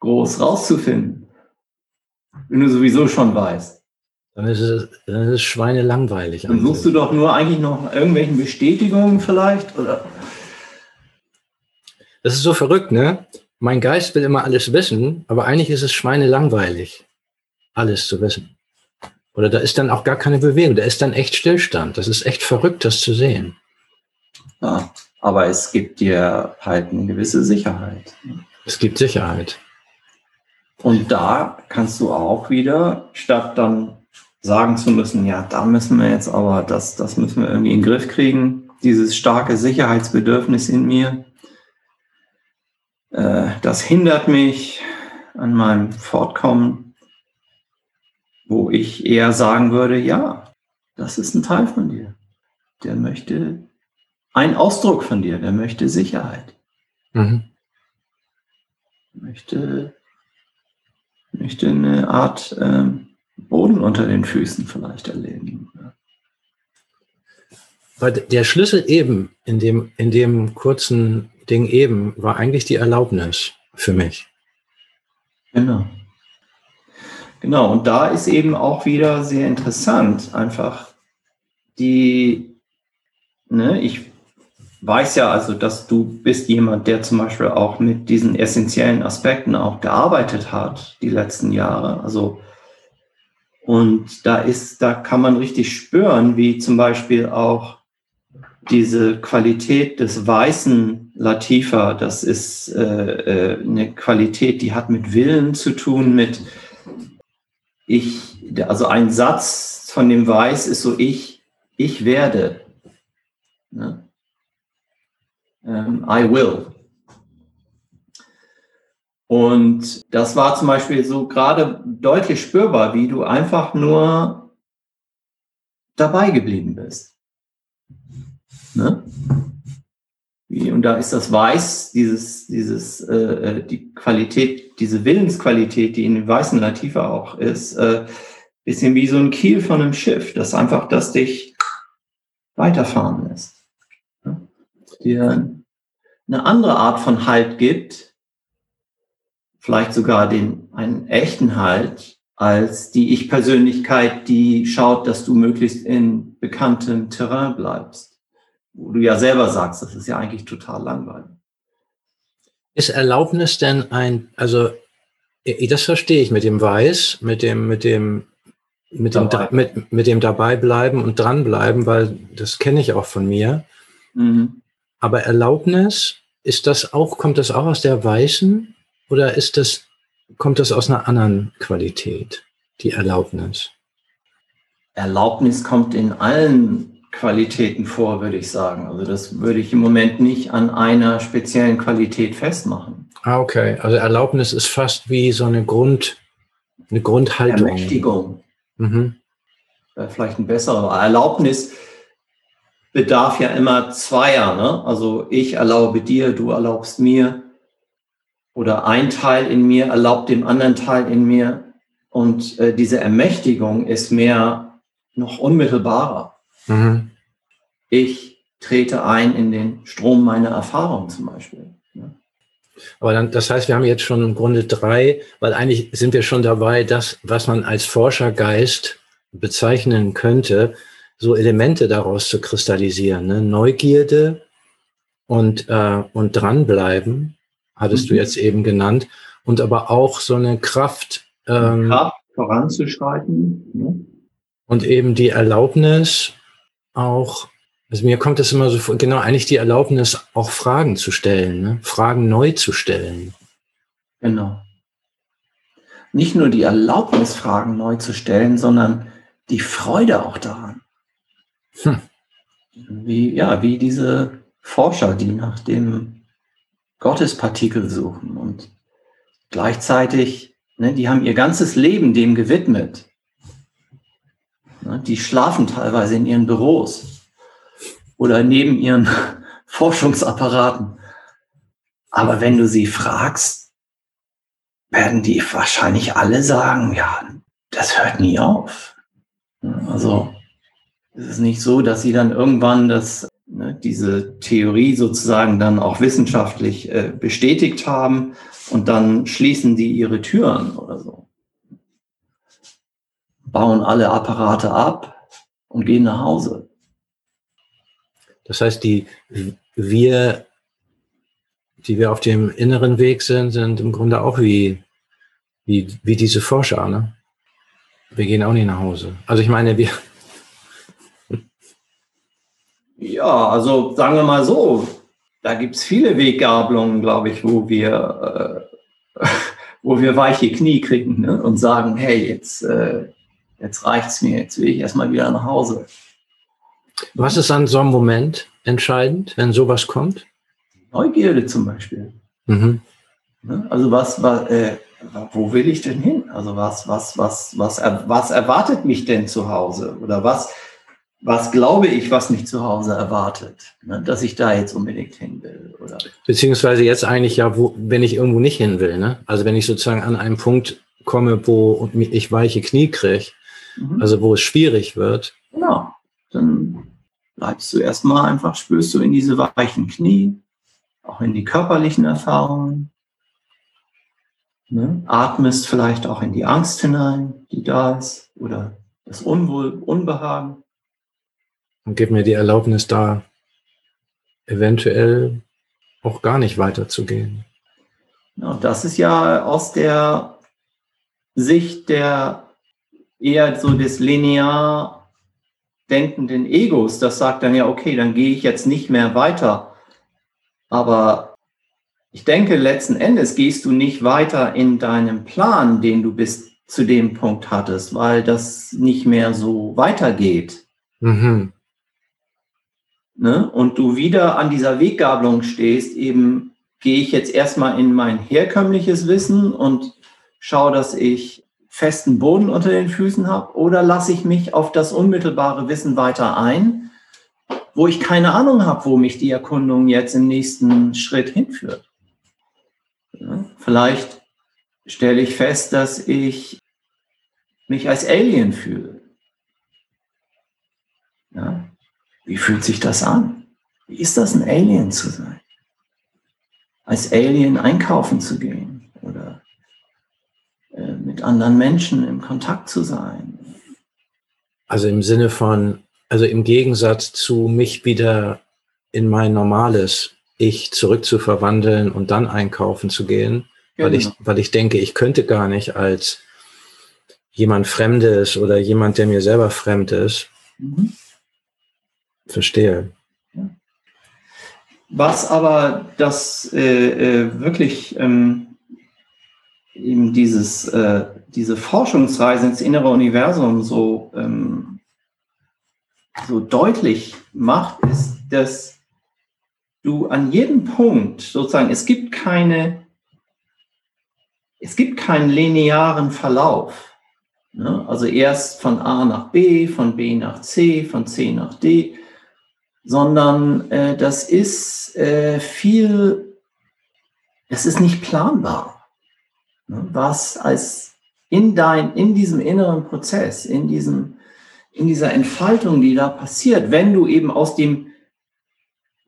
groß rauszufinden, wenn du sowieso schon weißt. Dann ist es, dann ist es schweinelangweilig. Dann suchst du doch nur eigentlich noch irgendwelchen Bestätigungen vielleicht, oder? Das ist so verrückt, ne? mein Geist will immer alles wissen, aber eigentlich ist es schweinelangweilig, alles zu wissen. Oder da ist dann auch gar keine Bewegung, da ist dann echt Stillstand. Das ist echt verrückt, das zu sehen. Ja, aber es gibt dir halt eine gewisse Sicherheit. Es gibt Sicherheit. Und da kannst du auch wieder, statt dann sagen zu müssen, ja, da müssen wir jetzt aber, das, das müssen wir irgendwie in den Griff kriegen, dieses starke Sicherheitsbedürfnis in mir, äh, das hindert mich an meinem Fortkommen, wo ich eher sagen würde, ja, das ist ein Teil von dir. Der möchte ein Ausdruck von dir, der möchte Sicherheit. Mhm. Möchte, möchte eine Art ähm, Boden unter den Füßen vielleicht erleben. Weil der Schlüssel eben in dem, in dem kurzen Ding eben war eigentlich die Erlaubnis für mich. Genau. Genau, und da ist eben auch wieder sehr interessant, einfach die, ne, ich weiß ja also, dass du bist jemand, der zum Beispiel auch mit diesen essentiellen Aspekten auch gearbeitet hat, die letzten Jahre. Also, und da ist, da kann man richtig spüren, wie zum Beispiel auch diese Qualität des weißen Latifa, das ist äh, äh, eine Qualität, die hat mit Willen zu tun, mit ich, also ein Satz von dem Weiß ist so, ich, ich werde. Ne? Um, I will. Und das war zum Beispiel so gerade deutlich spürbar, wie du einfach nur dabei geblieben bist. Ne? Und da ist das Weiß, dieses, dieses, äh, äh, die Qualität, diese Willensqualität, die in den weißen Latifa auch ist, äh, bisschen wie so ein Kiel von einem Schiff, das einfach, das dich weiterfahren lässt. Dir eine andere Art von Halt gibt, vielleicht sogar den, einen echten Halt, als die Ich-Persönlichkeit, die schaut, dass du möglichst in bekanntem Terrain bleibst. Wo du ja selber sagst, das ist ja eigentlich total langweilig. Ist Erlaubnis denn ein, also das verstehe ich mit dem Weiß, mit dem, mit dem, mit dem, Dabei. mit, mit dem Dabeibleiben und dranbleiben, weil das kenne ich auch von mir. Mhm. Aber Erlaubnis, ist das auch, kommt das auch aus der Weißen oder ist das, kommt das aus einer anderen Qualität, die Erlaubnis? Erlaubnis kommt in allen Qualitäten vor, würde ich sagen. Also das würde ich im Moment nicht an einer speziellen Qualität festmachen. Ah, okay. Also Erlaubnis ist fast wie so eine Grund, eine Grundhaltung. Ermächtigung. Mhm. Vielleicht ein besserer. Erlaubnis bedarf ja immer zweier. Ne? Also ich erlaube dir, du erlaubst mir. Oder ein Teil in mir erlaubt dem anderen Teil in mir. Und äh, diese Ermächtigung ist mehr noch unmittelbarer. Mhm. Ich trete ein in den Strom meiner Erfahrung zum Beispiel. Ne? Aber dann, das heißt, wir haben jetzt schon im Grunde drei, weil eigentlich sind wir schon dabei, das, was man als Forschergeist bezeichnen könnte, so Elemente daraus zu kristallisieren. Ne? Neugierde und, äh, und dranbleiben, hattest mhm. du jetzt eben genannt, und aber auch so eine Kraft. Ähm, Kraft voranzuschreiten. Ne? Und eben die Erlaubnis auch, also mir kommt das immer so vor, genau, eigentlich die Erlaubnis, auch Fragen zu stellen, ne? Fragen neu zu stellen. Genau. Nicht nur die Erlaubnis, Fragen neu zu stellen, sondern die Freude auch daran. Hm. Wie, ja, wie diese Forscher, die nach dem Gottespartikel suchen und gleichzeitig, ne, die haben ihr ganzes Leben dem gewidmet. Ne, die schlafen teilweise in ihren Büros oder neben ihren Forschungsapparaten. Aber wenn du sie fragst, werden die wahrscheinlich alle sagen, ja, das hört nie auf. Also es ist nicht so, dass sie dann irgendwann das, ne, diese Theorie sozusagen dann auch wissenschaftlich äh, bestätigt haben und dann schließen die ihre Türen oder so. Bauen alle Apparate ab und gehen nach Hause. Das heißt, die wir, die wir auf dem inneren Weg sind, sind im Grunde auch wie, wie, wie diese Forscher, ne? Wir gehen auch nicht nach Hause. Also ich meine, wir, ja, also sagen wir mal so, da gibt es viele Weggabelungen, glaube ich, wo wir, äh, wo wir weiche Knie kriegen ne? und sagen, hey, jetzt, äh, jetzt reicht's mir, jetzt will ich erstmal wieder nach Hause. Was ist an so einem Moment entscheidend, wenn sowas kommt? Neugierde zum Beispiel. Mhm. Ne? Also was, was äh, wo will ich denn hin? Also was, was, was, was, was erwartet mich denn zu Hause? Oder was, was glaube ich, was mich zu Hause erwartet, ne, dass ich da jetzt unbedingt hin will. Oder? Beziehungsweise jetzt eigentlich ja, wo, wenn ich irgendwo nicht hin will. Ne? Also wenn ich sozusagen an einen Punkt komme, wo ich weiche Knie kriege, mhm. also wo es schwierig wird. Genau, dann bleibst du erstmal einfach, spürst du in diese weichen Knie, auch in die körperlichen Erfahrungen. Ne? Atmest vielleicht auch in die Angst hinein, die da ist, oder das Unwohl, Unbehagen und gib mir die Erlaubnis, da eventuell auch gar nicht weiterzugehen. Ja, das ist ja aus der Sicht der eher so des linear denkenden Egos, das sagt dann ja, okay, dann gehe ich jetzt nicht mehr weiter. Aber ich denke, letzten Endes gehst du nicht weiter in deinem Plan, den du bis zu dem Punkt hattest, weil das nicht mehr so weitergeht. Mhm. Ne? Und du wieder an dieser Weggabelung stehst, eben gehe ich jetzt erstmal in mein herkömmliches Wissen und schaue, dass ich festen Boden unter den Füßen habe, oder lasse ich mich auf das unmittelbare Wissen weiter ein, wo ich keine Ahnung habe, wo mich die Erkundung jetzt im nächsten Schritt hinführt. Vielleicht stelle ich fest, dass ich mich als Alien fühle. Ja? Wie fühlt sich das an? Wie ist das, ein Alien zu sein? Als Alien einkaufen zu gehen oder äh, mit anderen Menschen im Kontakt zu sein. Also im Sinne von, also im Gegensatz zu mich wieder in mein normales Ich zurückzuverwandeln und dann einkaufen zu gehen, genau. weil, ich, genau. weil ich denke, ich könnte gar nicht als jemand Fremdes oder jemand, der mir selber fremd ist. Mhm. Verstehe. Was aber das äh, äh, wirklich ähm, eben dieses, äh, diese Forschungsreise ins innere Universum so, ähm, so deutlich macht, ist, dass du an jedem Punkt sozusagen, es gibt keine, es gibt keinen linearen Verlauf. Ne? Also erst von A nach B, von B nach C, von C nach D sondern äh, das ist äh, viel, es ist nicht planbar, ne? was als in dein, in diesem inneren Prozess, in diesem, in dieser Entfaltung, die da passiert, wenn du eben aus dem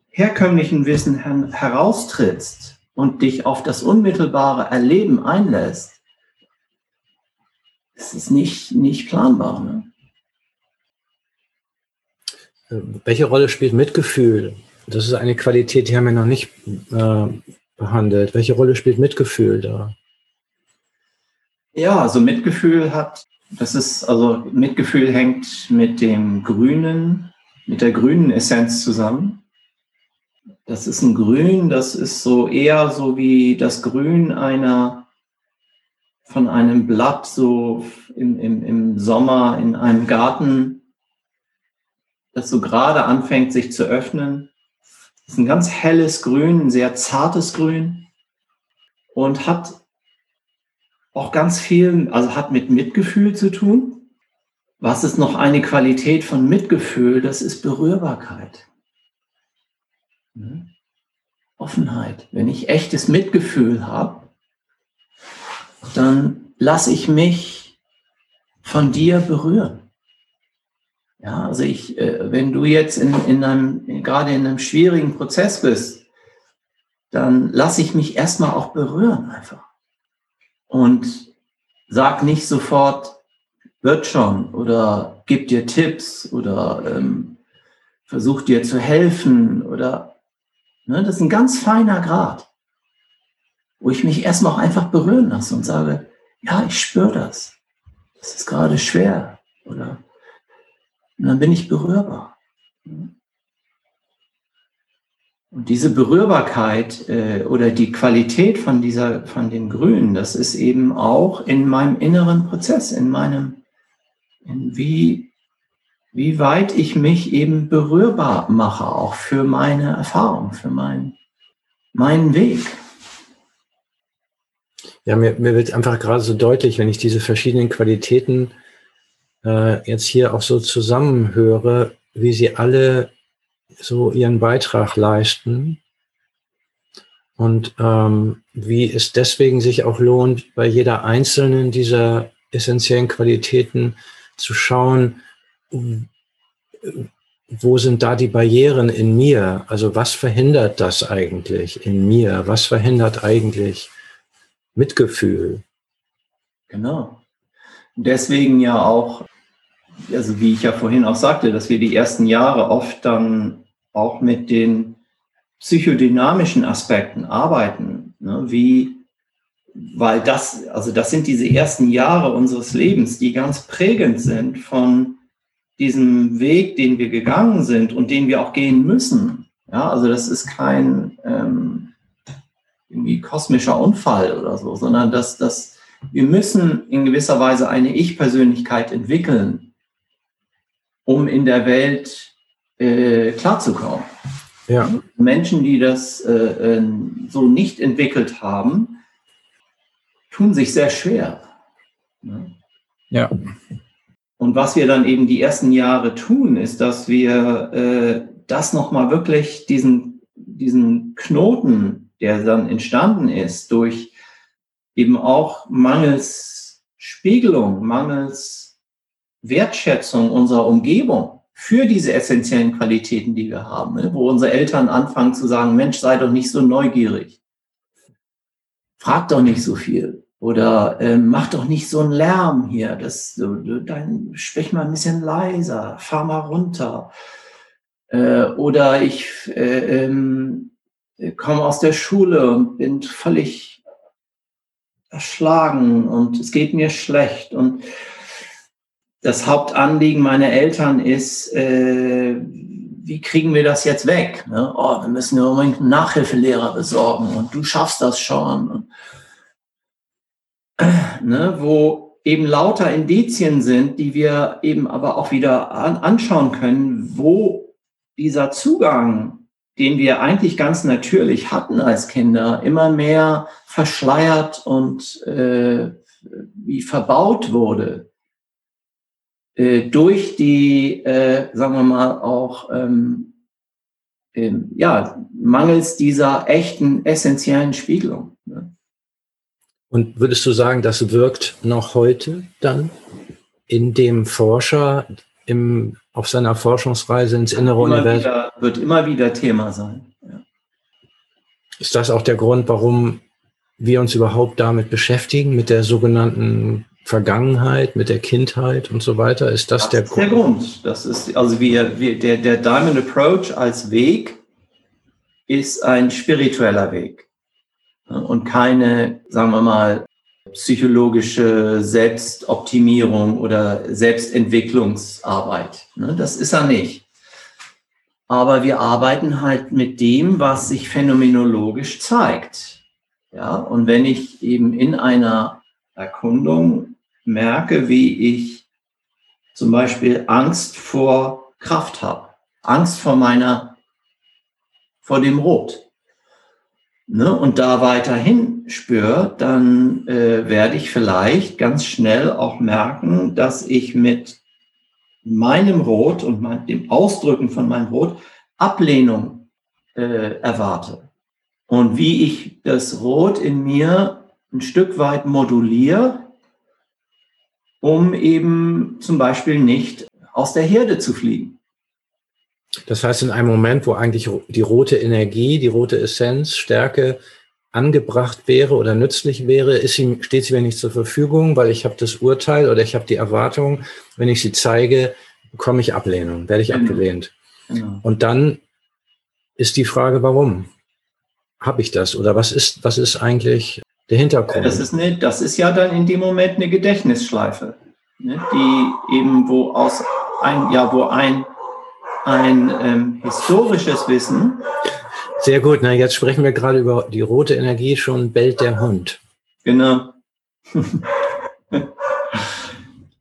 herkömmlichen Wissen her heraustrittst und dich auf das unmittelbare Erleben einlässt, es ist nicht, nicht planbar. Ne? Welche Rolle spielt Mitgefühl? Das ist eine Qualität, die haben wir noch nicht äh, behandelt. Welche Rolle spielt Mitgefühl da? Ja, also Mitgefühl hat, das ist, also Mitgefühl hängt mit dem Grünen, mit der grünen Essenz zusammen. Das ist ein Grün, das ist so eher so wie das Grün einer von einem Blatt so im, im, im Sommer in einem Garten das so gerade anfängt, sich zu öffnen. Das ist ein ganz helles Grün, ein sehr zartes Grün und hat auch ganz viel, also hat mit Mitgefühl zu tun. Was ist noch eine Qualität von Mitgefühl? Das ist Berührbarkeit. Offenheit. Wenn ich echtes Mitgefühl habe, dann lasse ich mich von dir berühren. Ja, also ich, äh, wenn du jetzt in, in einem, gerade in einem schwierigen Prozess bist, dann lasse ich mich erstmal auch berühren einfach. Und sag nicht sofort, wird schon oder gib dir Tipps oder ähm, versuch dir zu helfen oder ne, das ist ein ganz feiner Grad, wo ich mich erstmal auch einfach berühren lasse und sage, ja, ich spüre das. Das ist gerade schwer oder und dann bin ich berührbar. Und diese Berührbarkeit äh, oder die Qualität von dieser, von dem Grün, das ist eben auch in meinem inneren Prozess, in meinem, in wie, wie weit ich mich eben berührbar mache, auch für meine Erfahrung, für meinen, meinen Weg. Ja, mir, mir wird einfach gerade so deutlich, wenn ich diese verschiedenen Qualitäten äh, jetzt hier auch so zusammenhöre, wie sie alle so ihren Beitrag leisten und ähm, wie es deswegen sich auch lohnt, bei jeder einzelnen dieser essentiellen Qualitäten zu schauen, wo sind da die Barrieren in mir? Also was verhindert das eigentlich in mir? Was verhindert eigentlich Mitgefühl? Genau. Deswegen ja auch also wie ich ja vorhin auch sagte, dass wir die ersten Jahre oft dann auch mit den psychodynamischen Aspekten arbeiten, ne? wie, weil das, also das sind diese ersten Jahre unseres Lebens, die ganz prägend sind von diesem Weg, den wir gegangen sind und den wir auch gehen müssen. Ja, also das ist kein ähm, irgendwie kosmischer Unfall oder so, sondern das, das, wir müssen in gewisser Weise eine Ich-Persönlichkeit entwickeln, um in der Welt äh, klarzukommen. Ja. Menschen, die das äh, äh, so nicht entwickelt haben, tun sich sehr schwer. Ne? Ja. Und was wir dann eben die ersten Jahre tun, ist, dass wir äh, das nochmal wirklich, diesen, diesen Knoten, der dann entstanden ist, durch eben auch mangels Spiegelung, mangels Wertschätzung unserer Umgebung für diese essentiellen Qualitäten, die wir haben, ne? wo unsere Eltern anfangen zu sagen, Mensch, sei doch nicht so neugierig. Frag doch nicht so viel. Oder äh, mach doch nicht so einen Lärm hier. Das, dein, sprich mal ein bisschen leiser, fahr mal runter. Äh, oder ich äh, ähm, komme aus der Schule und bin völlig erschlagen und es geht mir schlecht. Und das Hauptanliegen meiner Eltern ist, äh, wie kriegen wir das jetzt weg? Ne? Oh, wir müssen ja unbedingt einen Nachhilfelehrer besorgen und du schaffst das schon. Und, äh, ne, wo eben lauter Indizien sind, die wir eben aber auch wieder an, anschauen können, wo dieser Zugang den wir eigentlich ganz natürlich hatten als Kinder, immer mehr verschleiert und äh, wie verbaut wurde äh, durch die, äh, sagen wir mal, auch ähm, ähm, ja, mangels dieser echten essentiellen Spiegelung. Ne? Und würdest du sagen, das wirkt noch heute dann in dem Forscher im auf seiner Forschungsreise ins innere immer Universum. Wieder, wird immer wieder Thema sein. Ja. Ist das auch der Grund, warum wir uns überhaupt damit beschäftigen, mit der sogenannten Vergangenheit, mit der Kindheit und so weiter? Ist das, das der Grund? Der Grund. Das ist also wir, wir, der, der Diamond Approach als Weg ist ein spiritueller Weg und keine, sagen wir mal, psychologische Selbstoptimierung oder Selbstentwicklungsarbeit. Ne? Das ist er nicht. Aber wir arbeiten halt mit dem, was sich phänomenologisch zeigt. Ja, und wenn ich eben in einer Erkundung merke, wie ich zum Beispiel Angst vor Kraft habe, Angst vor meiner, vor dem Rot, ne, und da weiterhin spüre, dann äh, werde ich vielleicht ganz schnell auch merken, dass ich mit meinem Rot und mein, dem Ausdrücken von meinem Rot Ablehnung äh, erwarte. Und wie ich das Rot in mir ein Stück weit moduliere, um eben zum Beispiel nicht aus der Herde zu fliegen. Das heißt, in einem Moment, wo eigentlich die rote Energie, die rote Essenz, Stärke angebracht wäre oder nützlich wäre, ist sie, steht sie mir nicht zur Verfügung, weil ich habe das Urteil oder ich habe die Erwartung, wenn ich sie zeige, bekomme ich Ablehnung, werde ich genau. abgelehnt. Genau. Und dann ist die Frage, warum habe ich das oder was ist, was ist eigentlich der Hintergrund? Das ist, eine, das ist ja dann in dem Moment eine Gedächtnisschleife, ne, die eben wo aus ein, ja, wo ein ein ähm, historisches Wissen. Sehr gut, na jetzt sprechen wir gerade über die rote Energie, schon bellt der Hund. Genau.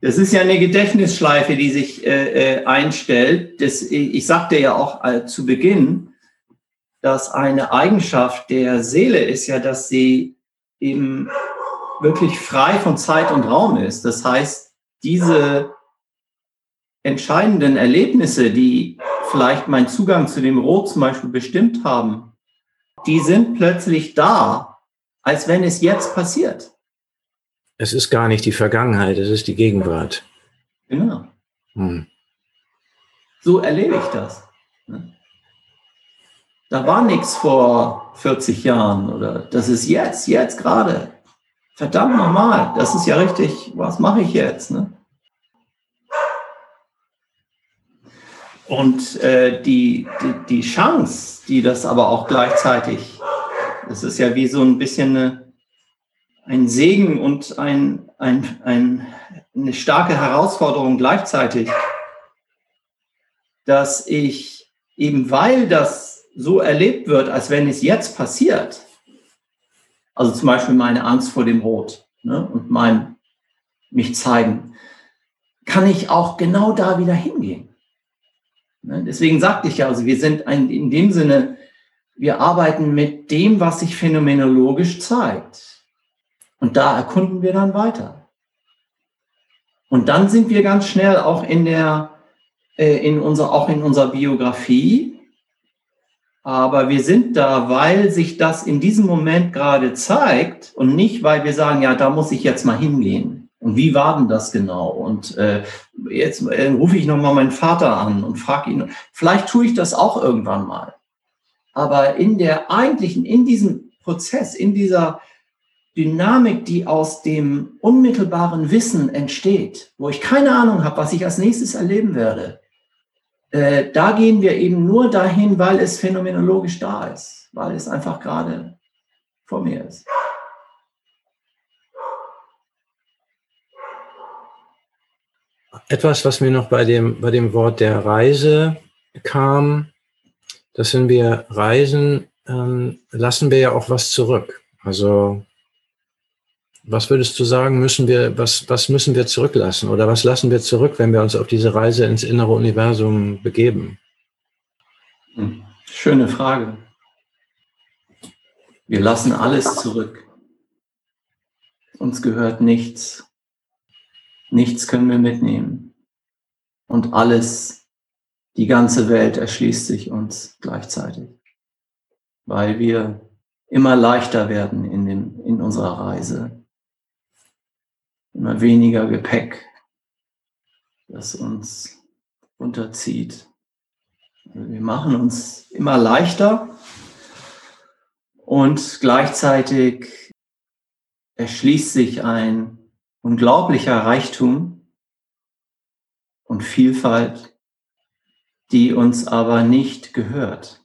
Das ist ja eine Gedächtnisschleife, die sich äh, äh, einstellt. Das, ich sagte ja auch äh, zu Beginn, dass eine Eigenschaft der Seele ist ja, dass sie eben wirklich frei von Zeit und Raum ist. Das heißt, diese entscheidenden Erlebnisse, die vielleicht meinen Zugang zu dem Rot zum Beispiel bestimmt haben, die sind plötzlich da, als wenn es jetzt passiert. Es ist gar nicht die Vergangenheit, es ist die Gegenwart. Genau. Hm. So erlebe ich das. Ne? Da war nichts vor 40 Jahren oder das ist jetzt, jetzt gerade. Verdammt normal. Das ist ja richtig. Was mache ich jetzt? Ne? Und äh, die, die, die Chance, die das aber auch gleichzeitig, das ist ja wie so ein bisschen eine, ein Segen und ein, ein, ein, eine starke Herausforderung gleichzeitig, dass ich eben weil das so erlebt wird, als wenn es jetzt passiert, also zum Beispiel meine Angst vor dem Rot, ne, und mein, mich zeigen, kann ich auch genau da wieder hingehen. Ne, deswegen sagte ich ja, also wir sind ein, in dem Sinne, wir arbeiten mit dem, was sich phänomenologisch zeigt. Und da erkunden wir dann weiter. Und dann sind wir ganz schnell auch in der, äh, in unser, auch in unserer Biografie. Aber wir sind da, weil sich das in diesem Moment gerade zeigt und nicht, weil wir sagen, ja, da muss ich jetzt mal hingehen. Und wie war denn das genau? Und äh, jetzt äh, rufe ich nochmal meinen Vater an und frage ihn, vielleicht tue ich das auch irgendwann mal. Aber in der eigentlichen, in diesem Prozess, in dieser Dynamik, die aus dem unmittelbaren Wissen entsteht, wo ich keine Ahnung habe, was ich als nächstes erleben werde, äh, da gehen wir eben nur dahin, weil es phänomenologisch da ist, weil es einfach gerade vor mir ist. Etwas, was mir noch bei dem, bei dem Wort der Reise kam, dass wenn wir reisen, ähm, lassen wir ja auch was zurück. Also was würdest du sagen, müssen wir, was, was müssen wir zurücklassen oder was lassen wir zurück, wenn wir uns auf diese Reise ins innere Universum begeben? Hm, schöne Frage. Wir lassen alles zurück. Uns gehört nichts. Nichts können wir mitnehmen. Und alles, die ganze Welt erschließt sich uns gleichzeitig, weil wir immer leichter werden in, dem, in unserer Reise immer weniger Gepäck, das uns unterzieht. Also wir machen uns immer leichter und gleichzeitig erschließt sich ein unglaublicher Reichtum und Vielfalt, die uns aber nicht gehört,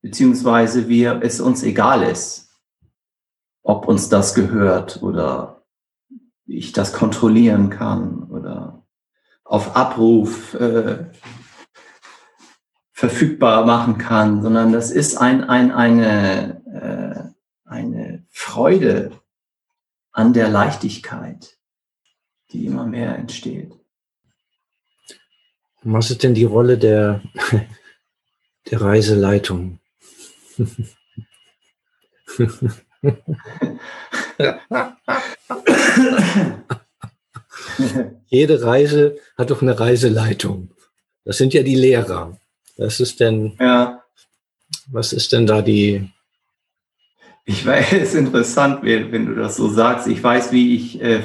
beziehungsweise wir, es uns egal ist, ob uns das gehört oder ich das kontrollieren kann oder auf Abruf äh, verfügbar machen kann, sondern das ist ein, ein, eine, äh, eine Freude an der Leichtigkeit, die immer mehr entsteht. Was ist denn die Rolle der, der Reiseleitung? Jede Reise hat doch eine Reiseleitung. Das sind ja die Lehrer. Was ist denn, ja. was ist denn da die? Ich weiß, es ist interessant, wenn du das so sagst. Ich weiß, wie ich äh,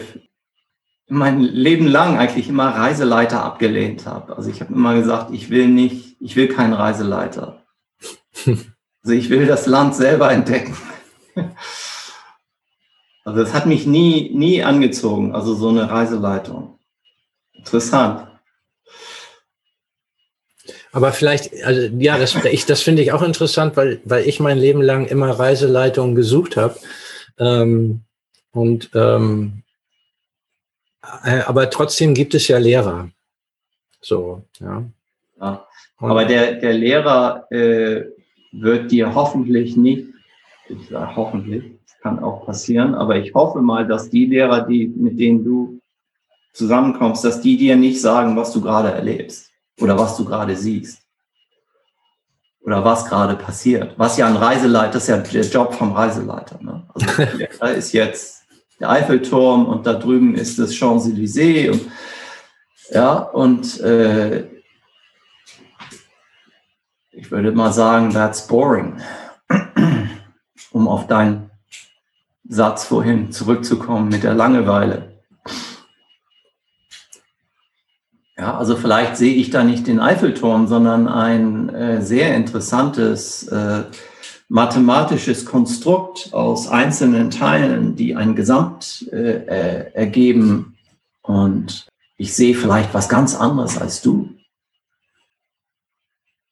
mein Leben lang eigentlich immer Reiseleiter abgelehnt habe. Also ich habe immer gesagt, ich will nicht, ich will keinen Reiseleiter. Also ich will das Land selber entdecken. Also das hat mich nie, nie angezogen, also so eine Reiseleitung. Interessant. Aber vielleicht, also ja, das, ich, das finde ich auch interessant, weil, weil ich mein Leben lang immer Reiseleitungen gesucht habe. Ähm, und ähm, äh, aber trotzdem gibt es ja Lehrer. So, ja. ja aber der, der Lehrer äh, wird dir hoffentlich nicht, ich sage hoffentlich, kann auch passieren. Aber ich hoffe mal, dass die Lehrer, die, mit denen du zusammenkommst, dass die dir nicht sagen, was du gerade erlebst oder was du gerade siehst oder was gerade passiert. Was ja ein Reiseleiter, das ist ja der Job vom Reiseleiter. Ne? Also da ist jetzt der Eiffelturm und da drüben ist das Champs-Élysées und ja, und äh, ich würde mal sagen, that's boring, um auf dein Satz vorhin zurückzukommen mit der Langeweile. Ja, also vielleicht sehe ich da nicht den Eiffelturm, sondern ein äh, sehr interessantes äh, mathematisches Konstrukt aus einzelnen Teilen, die ein Gesamt äh, äh ergeben. Und ich sehe vielleicht was ganz anderes als du.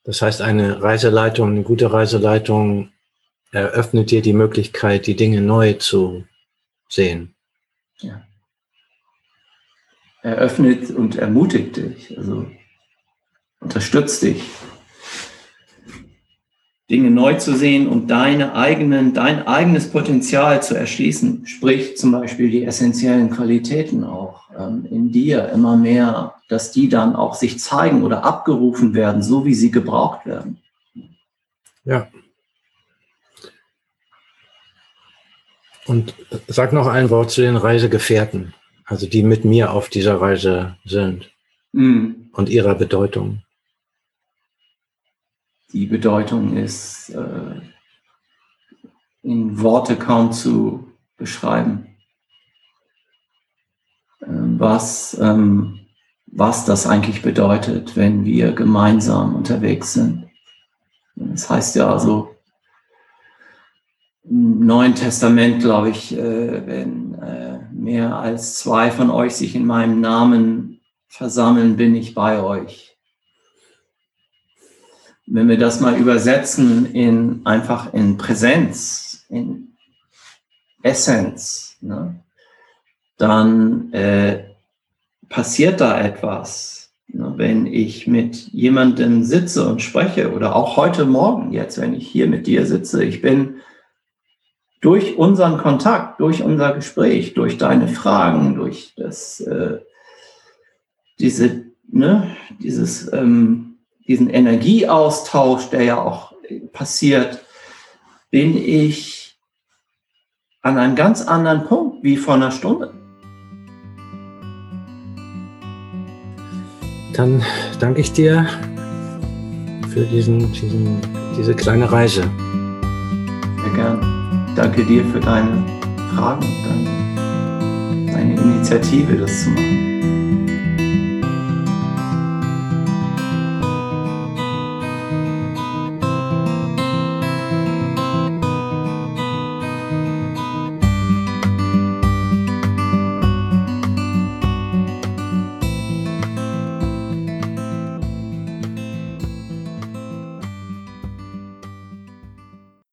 Das heißt, eine Reiseleitung, eine gute Reiseleitung eröffnet dir die Möglichkeit, die Dinge neu zu sehen. Ja. Eröffnet und ermutigt dich, also unterstützt dich, Dinge neu zu sehen und deine eigenen, dein eigenes Potenzial zu erschließen, sprich zum Beispiel die essentiellen Qualitäten auch ähm, in dir immer mehr, dass die dann auch sich zeigen oder abgerufen werden, so wie sie gebraucht werden. Ja. Und sag noch ein Wort zu den Reisegefährten, also die mit mir auf dieser Reise sind mm. und ihrer Bedeutung die Bedeutung ist äh, in Worte kaum zu beschreiben. Äh, was, ähm, was das eigentlich bedeutet, wenn wir gemeinsam unterwegs sind. Das heißt ja also im Neuen Testament, glaube ich, äh, wenn äh, mehr als zwei von euch sich in meinem Namen versammeln, bin ich bei euch. Wenn wir das mal übersetzen in einfach in Präsenz, in Essenz, ne, dann äh, passiert da etwas. Ne, wenn ich mit jemandem sitze und spreche oder auch heute Morgen jetzt, wenn ich hier mit dir sitze, ich bin durch unseren Kontakt, durch unser Gespräch, durch deine Fragen, durch das, äh, diese, ne, dieses ähm, diesen Energieaustausch, der ja auch passiert, bin ich an einem ganz anderen Punkt wie vor einer Stunde. Dann danke ich dir für diesen, diesen, diese kleine Reise. Sehr gern. Danke dir für deine Fragen und deine, deine Initiative, das zu machen.